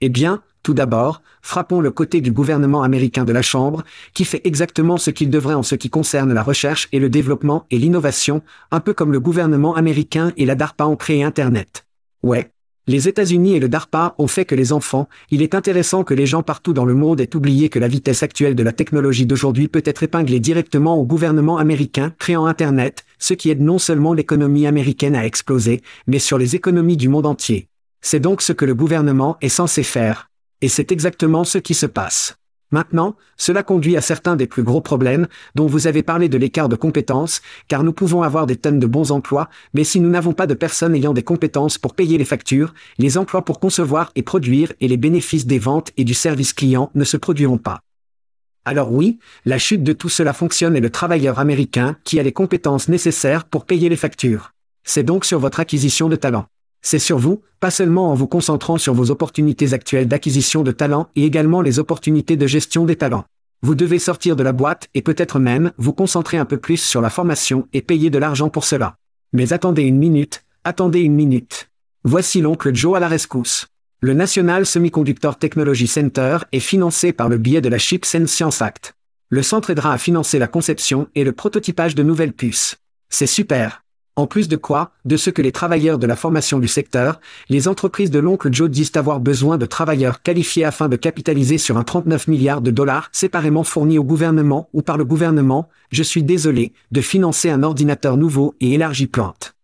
Eh bien, tout d'abord, frappons le côté du gouvernement américain de la Chambre, qui fait exactement ce qu'il devrait en ce qui concerne la recherche et le développement et l'innovation, un peu comme le gouvernement américain et la DARPA ont créé Internet. Ouais. Les États-Unis et le DARPA ont fait que les enfants, il est intéressant que les gens partout dans le monde aient oublié que la vitesse actuelle de la technologie d'aujourd'hui peut être épinglée directement au gouvernement américain créant Internet, ce qui aide non seulement l'économie américaine à exploser, mais sur les économies du monde entier. C'est donc ce que le gouvernement est censé faire. Et c'est exactement ce qui se passe. Maintenant, cela conduit à certains des plus gros problèmes, dont vous avez parlé de l'écart de compétences, car nous pouvons avoir des tonnes de bons emplois, mais si nous n'avons pas de personnes ayant des compétences pour payer les factures, les emplois pour concevoir et produire et les bénéfices des ventes et du service client ne se produiront pas. Alors oui, la chute de tout cela fonctionne et le travailleur américain qui a les compétences nécessaires pour payer les factures. C'est donc sur votre acquisition de talent. C'est sur vous, pas seulement en vous concentrant sur vos opportunités actuelles d'acquisition de talents et également les opportunités de gestion des talents. Vous devez sortir de la boîte et peut-être même vous concentrer un peu plus sur la formation et payer de l'argent pour cela. Mais attendez une minute, attendez une minute. Voici l'oncle Joe à la rescousse. Le National Semiconductor Technology Center est financé par le biais de la Chips and Science Act. Le centre aidera à financer la conception et le prototypage de nouvelles puces. C'est super. En plus de quoi, de ce que les travailleurs de la formation du secteur, les entreprises de l'oncle Joe disent avoir besoin de travailleurs qualifiés afin de capitaliser sur un 39 milliards de dollars séparément fournis au gouvernement ou par le gouvernement, je suis désolé, de financer un ordinateur nouveau et élargi plante.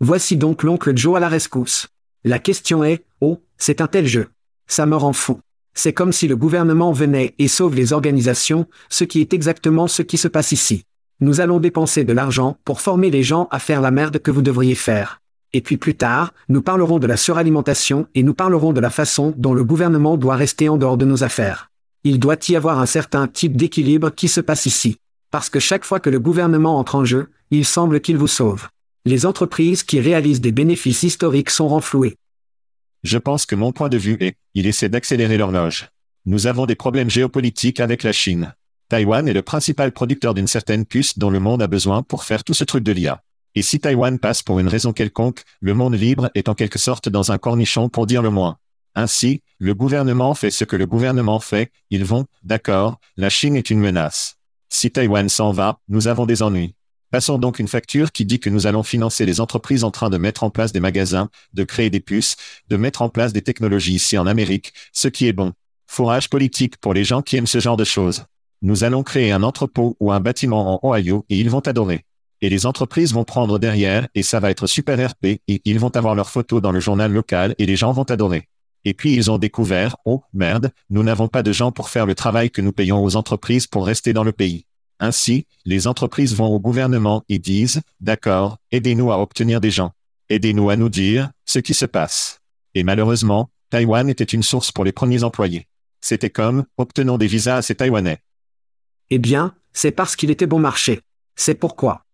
Voici donc l'oncle Joe à la rescousse. La question est, oh, c'est un tel jeu. Ça me rend fou. C'est comme si le gouvernement venait et sauve les organisations, ce qui est exactement ce qui se passe ici. Nous allons dépenser de l'argent pour former les gens à faire la merde que vous devriez faire. Et puis plus tard, nous parlerons de la suralimentation et nous parlerons de la façon dont le gouvernement doit rester en dehors de nos affaires. Il doit y avoir un certain type d'équilibre qui se passe ici. Parce que chaque fois que le gouvernement entre en jeu, il semble qu'il vous sauve. Les entreprises qui réalisent des bénéfices historiques sont renflouées. Je pense que mon point de vue est, il essaie d'accélérer l'horloge. Nous avons des problèmes géopolitiques avec la Chine. Taïwan est le principal producteur d'une certaine puce dont le monde a besoin pour faire tout ce truc de l'IA. Et si Taïwan passe pour une raison quelconque, le monde libre est en quelque sorte dans un cornichon pour dire le moins. Ainsi, le gouvernement fait ce que le gouvernement fait, ils vont, d'accord, la Chine est une menace. Si Taïwan s'en va, nous avons des ennuis. Passons donc une facture qui dit que nous allons financer les entreprises en train de mettre en place des magasins, de créer des puces, de mettre en place des technologies ici en Amérique, ce qui est bon. Fourrage politique pour les gens qui aiment ce genre de choses. Nous allons créer un entrepôt ou un bâtiment en Ohio et ils vont adorer. Et les entreprises vont prendre derrière et ça va être super RP et ils vont avoir leurs photos dans le journal local et les gens vont adorer. Et puis ils ont découvert, oh merde, nous n'avons pas de gens pour faire le travail que nous payons aux entreprises pour rester dans le pays. Ainsi, les entreprises vont au gouvernement et disent, d'accord, aidez-nous à obtenir des gens. Aidez-nous à nous dire ce qui se passe. Et malheureusement, Taïwan était une source pour les premiers employés. C'était comme, obtenons des visas à ces Taïwanais. Eh bien, c'est parce qu'il était bon marché. C'est pourquoi.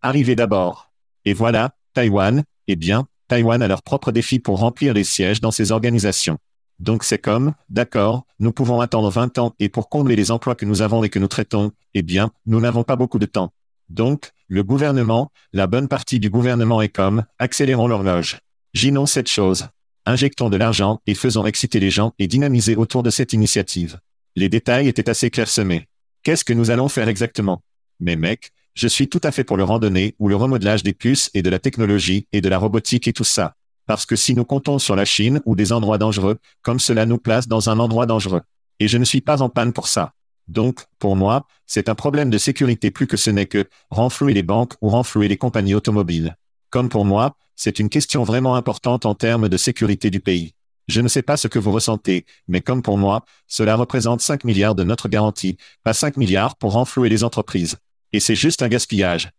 Arrivez d'abord. Et voilà, Taïwan, eh bien, Taïwan a leur propre défi pour remplir les sièges dans ces organisations. Donc c'est comme, d'accord, nous pouvons attendre 20 ans et pour combler les emplois que nous avons et que nous traitons, eh bien, nous n'avons pas beaucoup de temps. Donc, le gouvernement, la bonne partie du gouvernement est comme, accélérons l'horloge. Ginons cette chose. Injectons de l'argent et faisons exciter les gens et dynamiser autour de cette initiative. Les détails étaient assez clairsemés. Qu'est-ce que nous allons faire exactement? Mais mec, je suis tout à fait pour le randonnée ou le remodelage des puces et de la technologie et de la robotique et tout ça. Parce que si nous comptons sur la Chine ou des endroits dangereux, comme cela nous place dans un endroit dangereux. Et je ne suis pas en panne pour ça. Donc, pour moi, c'est un problème de sécurité plus que ce n'est que renflouer les banques ou renflouer les compagnies automobiles. Comme pour moi, c'est une question vraiment importante en termes de sécurité du pays. Je ne sais pas ce que vous ressentez, mais comme pour moi, cela représente 5 milliards de notre garantie, pas 5 milliards pour renflouer les entreprises. Et c'est juste un gaspillage.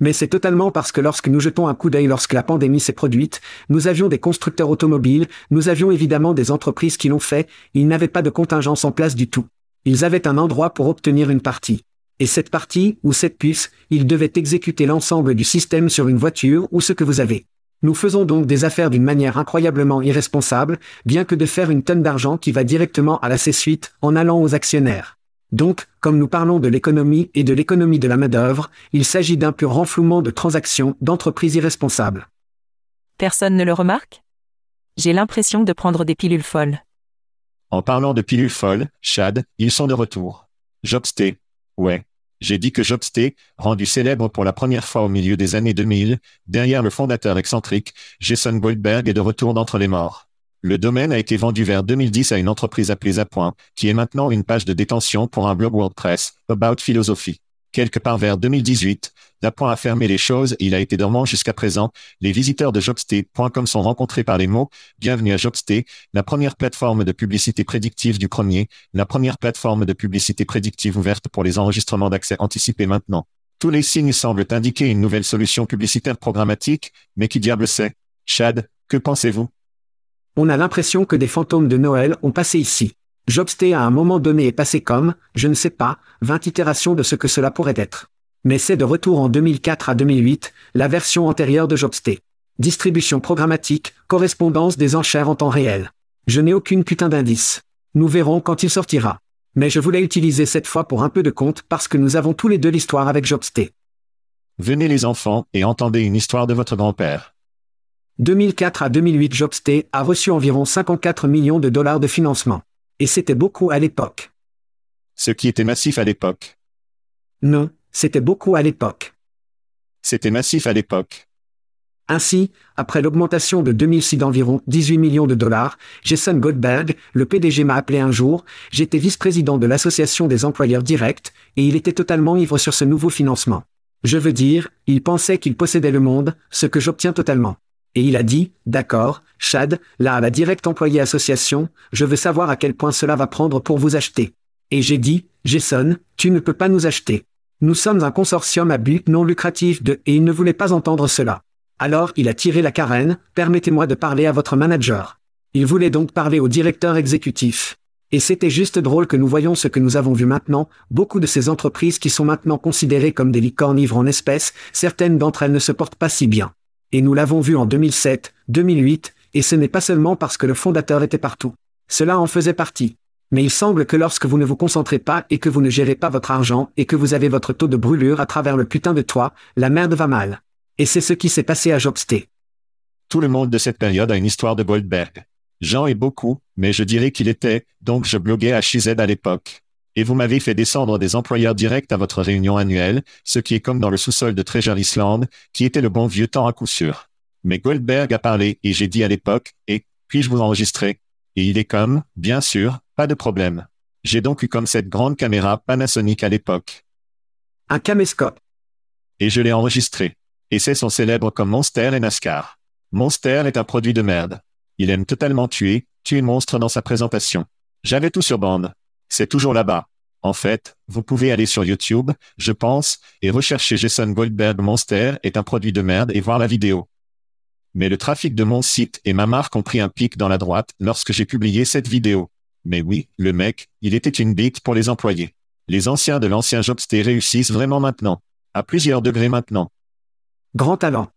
Mais c'est totalement parce que lorsque nous jetons un coup d'œil lorsque la pandémie s'est produite, nous avions des constructeurs automobiles, nous avions évidemment des entreprises qui l'ont fait, ils n'avaient pas de contingence en place du tout. Ils avaient un endroit pour obtenir une partie. Et cette partie, ou cette puce, il devait exécuter l'ensemble du système sur une voiture ou ce que vous avez. Nous faisons donc des affaires d'une manière incroyablement irresponsable, bien que de faire une tonne d'argent qui va directement à la C-suite en allant aux actionnaires. Donc, comme nous parlons de l'économie et de l'économie de la main-d'œuvre, il s'agit d'un pur renflouement de transactions d'entreprises irresponsables. Personne ne le remarque? J'ai l'impression de prendre des pilules folles. En parlant de pilules folles, Chad, ils sont de retour. Jobsté. Ouais. J'ai dit que Jobsté, rendu célèbre pour la première fois au milieu des années 2000, derrière le fondateur excentrique, Jason Goldberg est de retour d'entre les morts. Le domaine a été vendu vers 2010 à une entreprise appelée Zapoint, qui est maintenant une page de détention pour un blog WordPress, About Philosophy. Quelque part vers 2018, Zapoint a fermé les choses il a été dormant jusqu'à présent. Les visiteurs de Jobsté.com sont rencontrés par les mots Bienvenue à Jobsté, la première plateforme de publicité prédictive du premier, la première plateforme de publicité prédictive ouverte pour les enregistrements d'accès anticipés maintenant. Tous les signes semblent indiquer une nouvelle solution publicitaire programmatique, mais qui diable sait? Chad, que pensez-vous? On a l'impression que des fantômes de Noël ont passé ici. Jobsté à un moment donné est passé comme, je ne sais pas, 20 itérations de ce que cela pourrait être. Mais c'est de retour en 2004 à 2008, la version antérieure de Jobsté. Distribution programmatique, correspondance des enchères en temps réel. Je n'ai aucune putain d'indice. Nous verrons quand il sortira. Mais je voulais utiliser cette fois pour un peu de compte parce que nous avons tous les deux l'histoire avec Jobsté. Venez les enfants et entendez une histoire de votre grand-père. 2004 à 2008 Jobsté a reçu environ 54 millions de dollars de financement. Et c'était beaucoup à l'époque. Ce qui était massif à l'époque. Non, c'était beaucoup à l'époque. C'était massif à l'époque. Ainsi, après l'augmentation de 2006 d'environ 18 millions de dollars, Jason Goldberg, le PDG m'a appelé un jour, j'étais vice-président de l'association des employeurs directs, et il était totalement ivre sur ce nouveau financement. Je veux dire, il pensait qu'il possédait le monde, ce que j'obtiens totalement. Et il a dit, d'accord, Chad, là à la directe employé association, je veux savoir à quel point cela va prendre pour vous acheter. Et j'ai dit, Jason, tu ne peux pas nous acheter. Nous sommes un consortium à but non lucratif de et il ne voulait pas entendre cela. Alors il a tiré la carène, permettez-moi de parler à votre manager. Il voulait donc parler au directeur exécutif. Et c'était juste drôle que nous voyons ce que nous avons vu maintenant, beaucoup de ces entreprises qui sont maintenant considérées comme des licornes ivres en espèces, certaines d'entre elles ne se portent pas si bien. Et nous l'avons vu en 2007, 2008, et ce n'est pas seulement parce que le fondateur était partout. Cela en faisait partie. Mais il semble que lorsque vous ne vous concentrez pas et que vous ne gérez pas votre argent et que vous avez votre taux de brûlure à travers le putain de toit, la merde va mal. Et c'est ce qui s'est passé à Jobsté. Tout le monde de cette période a une histoire de Goldberg. Jean est beaucoup, mais je dirais qu'il était, donc je bloguais à XZ à l'époque. Et vous m'avez fait descendre des employeurs directs à votre réunion annuelle, ce qui est comme dans le sous-sol de Treasure Island, qui était le bon vieux temps à coup sûr. Mais Goldberg a parlé et j'ai dit à l'époque, et, puis-je vous enregistrer? Et il est comme, bien sûr, pas de problème. J'ai donc eu comme cette grande caméra Panasonic à l'époque. Un caméscope. Et je l'ai enregistré. Et c'est son célèbre comme Monster et NASCAR. Monster est un produit de merde. Il aime totalement tuer, tuer monstre dans sa présentation. J'avais tout sur bande. C'est toujours là-bas. En fait, vous pouvez aller sur YouTube, je pense, et rechercher Jason Goldberg Monster est un produit de merde et voir la vidéo. Mais le trafic de mon site et ma marque ont pris un pic dans la droite lorsque j'ai publié cette vidéo. Mais oui, le mec, il était une bite pour les employés. Les anciens de l'ancien Jobsté réussissent vraiment maintenant. À plusieurs degrés maintenant. Grand talent.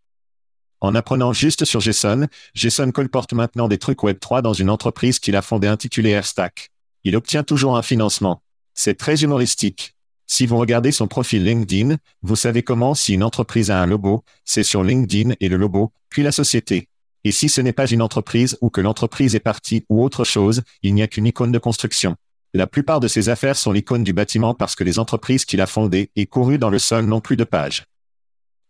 En apprenant juste sur Jason, Jason colporte maintenant des trucs Web3 dans une entreprise qu'il a fondée intitulée Airstack. Il obtient toujours un financement. C'est très humoristique. Si vous regardez son profil LinkedIn, vous savez comment si une entreprise a un logo, c'est sur LinkedIn et le logo, puis la société. Et si ce n'est pas une entreprise ou que l'entreprise est partie ou autre chose, il n'y a qu'une icône de construction. La plupart de ses affaires sont l'icône du bâtiment parce que les entreprises qu'il a fondées et courues dans le sol n'ont plus de pages.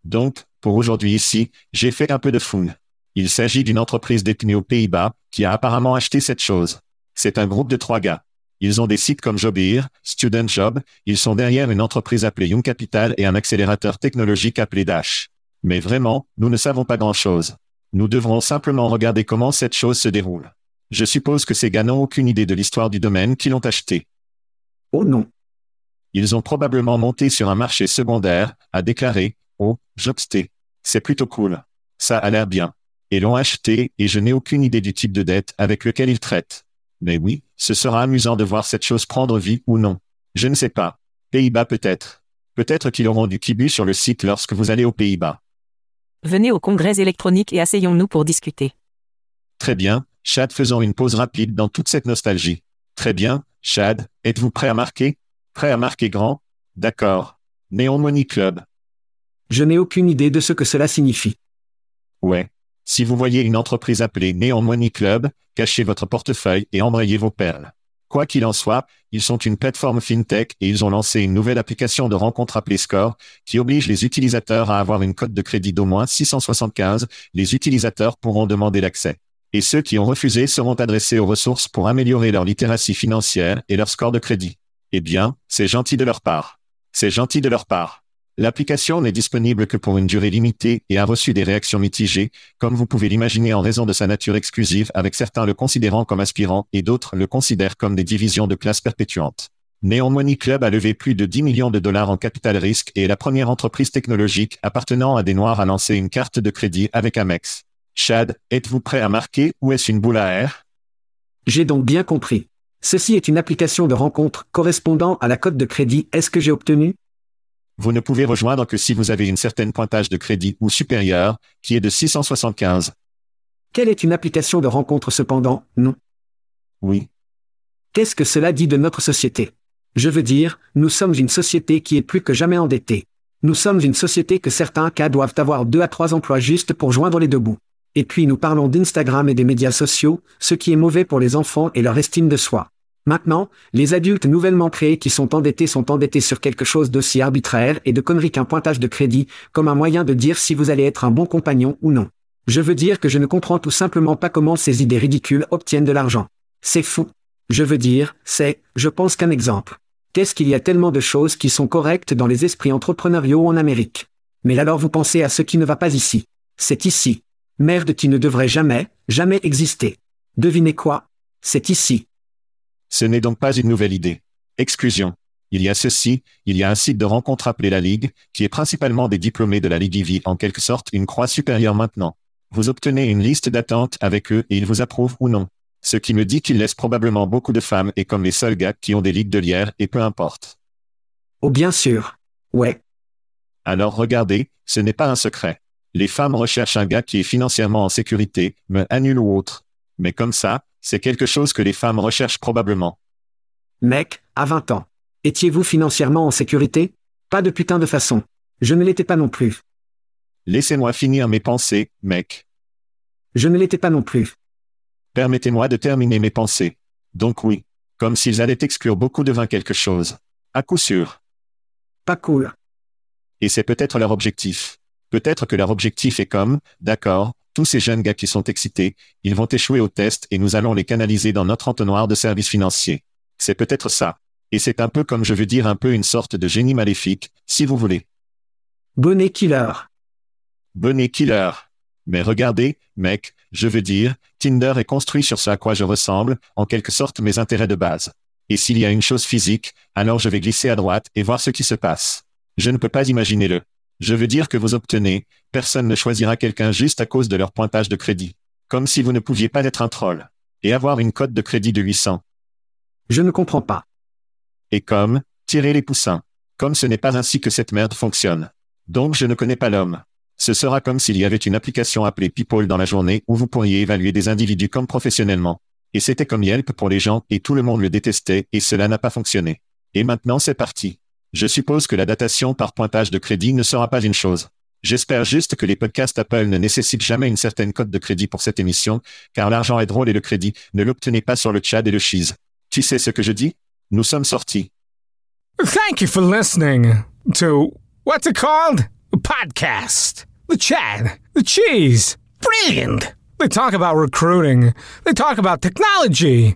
Donc, pour aujourd'hui ici, j'ai fait un peu de fun. Il s'agit d'une entreprise détenue aux Pays-Bas, qui a apparemment acheté cette chose. C'est un groupe de trois gars. Ils ont des sites comme Jobir, Student Job, ils sont derrière une entreprise appelée Young Capital et un accélérateur technologique appelé Dash. Mais vraiment, nous ne savons pas grand-chose. Nous devrons simplement regarder comment cette chose se déroule. Je suppose que ces gars n'ont aucune idée de l'histoire du domaine qu'ils ont acheté. Oh non. Ils ont probablement monté sur un marché secondaire, a déclaré, oh, Jobsté. C'est plutôt cool. Ça a l'air bien. Et l'ont acheté, et je n'ai aucune idée du type de dette avec lequel ils traitent. Mais oui, ce sera amusant de voir cette chose prendre vie ou non. Je ne sais pas. Pays-Bas peut-être. Peut-être qu'ils auront du kibu sur le site lorsque vous allez aux Pays-Bas. Venez au congrès électronique et asseyons-nous pour discuter. Très bien, Chad faisons une pause rapide dans toute cette nostalgie. Très bien, Chad, êtes-vous prêt à marquer? Prêt à marquer grand? D'accord. Neon Money Club. Je n'ai aucune idée de ce que cela signifie. Ouais. Si vous voyez une entreprise appelée Neon Money Club, cachez votre portefeuille et embrayez vos perles. Quoi qu'il en soit, ils sont une plateforme fintech et ils ont lancé une nouvelle application de rencontre appelée Score, qui oblige les utilisateurs à avoir une cote de crédit d'au moins 675. Les utilisateurs pourront demander l'accès. Et ceux qui ont refusé seront adressés aux ressources pour améliorer leur littératie financière et leur score de crédit. Eh bien, c'est gentil de leur part. C'est gentil de leur part. L'application n'est disponible que pour une durée limitée et a reçu des réactions mitigées, comme vous pouvez l'imaginer en raison de sa nature exclusive avec certains le considérant comme aspirant et d'autres le considèrent comme des divisions de classe perpétuantes. Neon Money Club a levé plus de 10 millions de dollars en capital risque et est la première entreprise technologique appartenant à des Noirs à lancer une carte de crédit avec Amex. Chad, êtes-vous prêt à marquer ou est-ce une boule à air? J'ai donc bien compris. Ceci est une application de rencontre correspondant à la cote de crédit. Est-ce que j'ai obtenu? Vous ne pouvez rejoindre que si vous avez une certaine pointage de crédit ou supérieur, qui est de 675. Quelle est une application de rencontre cependant? Non. Oui. Qu'est-ce que cela dit de notre société? Je veux dire, nous sommes une société qui est plus que jamais endettée. Nous sommes une société que certains cas doivent avoir deux à trois emplois juste pour joindre les deux bouts. Et puis nous parlons d'Instagram et des médias sociaux, ce qui est mauvais pour les enfants et leur estime de soi. Maintenant, les adultes nouvellement créés qui sont endettés sont endettés sur quelque chose d'aussi arbitraire et de connerie qu'un pointage de crédit, comme un moyen de dire si vous allez être un bon compagnon ou non. Je veux dire que je ne comprends tout simplement pas comment ces idées ridicules obtiennent de l'argent. C'est fou. Je veux dire, c'est, je pense qu'un exemple. Qu'est-ce qu'il y a tellement de choses qui sont correctes dans les esprits entrepreneuriaux en Amérique? Mais alors vous pensez à ce qui ne va pas ici. C'est ici. Merde qui ne devrait jamais, jamais exister. Devinez quoi? C'est ici. Ce n'est donc pas une nouvelle idée. Exclusion. Il y a ceci, il y a un site de rencontre appelé la Ligue, qui est principalement des diplômés de la Ligue Ivy en quelque sorte une croix supérieure maintenant. Vous obtenez une liste d'attente avec eux et ils vous approuvent ou non. Ce qui me dit qu'ils laissent probablement beaucoup de femmes et comme les seuls gars qui ont des ligues de lierre et peu importe. Oh bien sûr. Ouais. Alors regardez, ce n'est pas un secret. Les femmes recherchent un gars qui est financièrement en sécurité, me annule ou autre. Mais comme ça, c'est quelque chose que les femmes recherchent probablement. Mec, à 20 ans. Étiez-vous financièrement en sécurité? Pas de putain de façon. Je ne l'étais pas non plus. Laissez-moi finir mes pensées, mec. Je ne l'étais pas non plus. Permettez-moi de terminer mes pensées. Donc oui. Comme s'ils allaient exclure beaucoup de vin quelque chose. À coup sûr. Pas cool. Et c'est peut-être leur objectif. Peut-être que leur objectif est comme, d'accord, tous ces jeunes gars qui sont excités, ils vont échouer au test et nous allons les canaliser dans notre entonnoir de services financiers. C'est peut-être ça. Et c'est un peu comme je veux dire un peu une sorte de génie maléfique, si vous voulez. Bonnet killer. Bonnet killer. Mais regardez, mec, je veux dire, Tinder est construit sur ce à quoi je ressemble, en quelque sorte mes intérêts de base. Et s'il y a une chose physique, alors je vais glisser à droite et voir ce qui se passe. Je ne peux pas imaginer le. Je veux dire que vous obtenez, personne ne choisira quelqu'un juste à cause de leur pointage de crédit. Comme si vous ne pouviez pas être un troll. Et avoir une cote de crédit de 800. Je ne comprends pas. Et comme, tirer les poussins. Comme ce n'est pas ainsi que cette merde fonctionne. Donc je ne connais pas l'homme. Ce sera comme s'il y avait une application appelée People dans la journée où vous pourriez évaluer des individus comme professionnellement. Et c'était comme Yelp pour les gens et tout le monde le détestait et cela n'a pas fonctionné. Et maintenant c'est parti. Je suppose que la datation par pointage de crédit ne sera pas une chose. J'espère juste que les podcasts Apple ne nécessitent jamais une certaine cote de crédit pour cette émission, car l'argent est drôle et le crédit, ne l'obtenez pas sur le chat et le cheese. Tu sais ce que je dis? Nous sommes sortis. Thank you for listening to what's it called? A podcast. The chat. The cheese. Brilliant. They talk about recruiting. They talk about technology.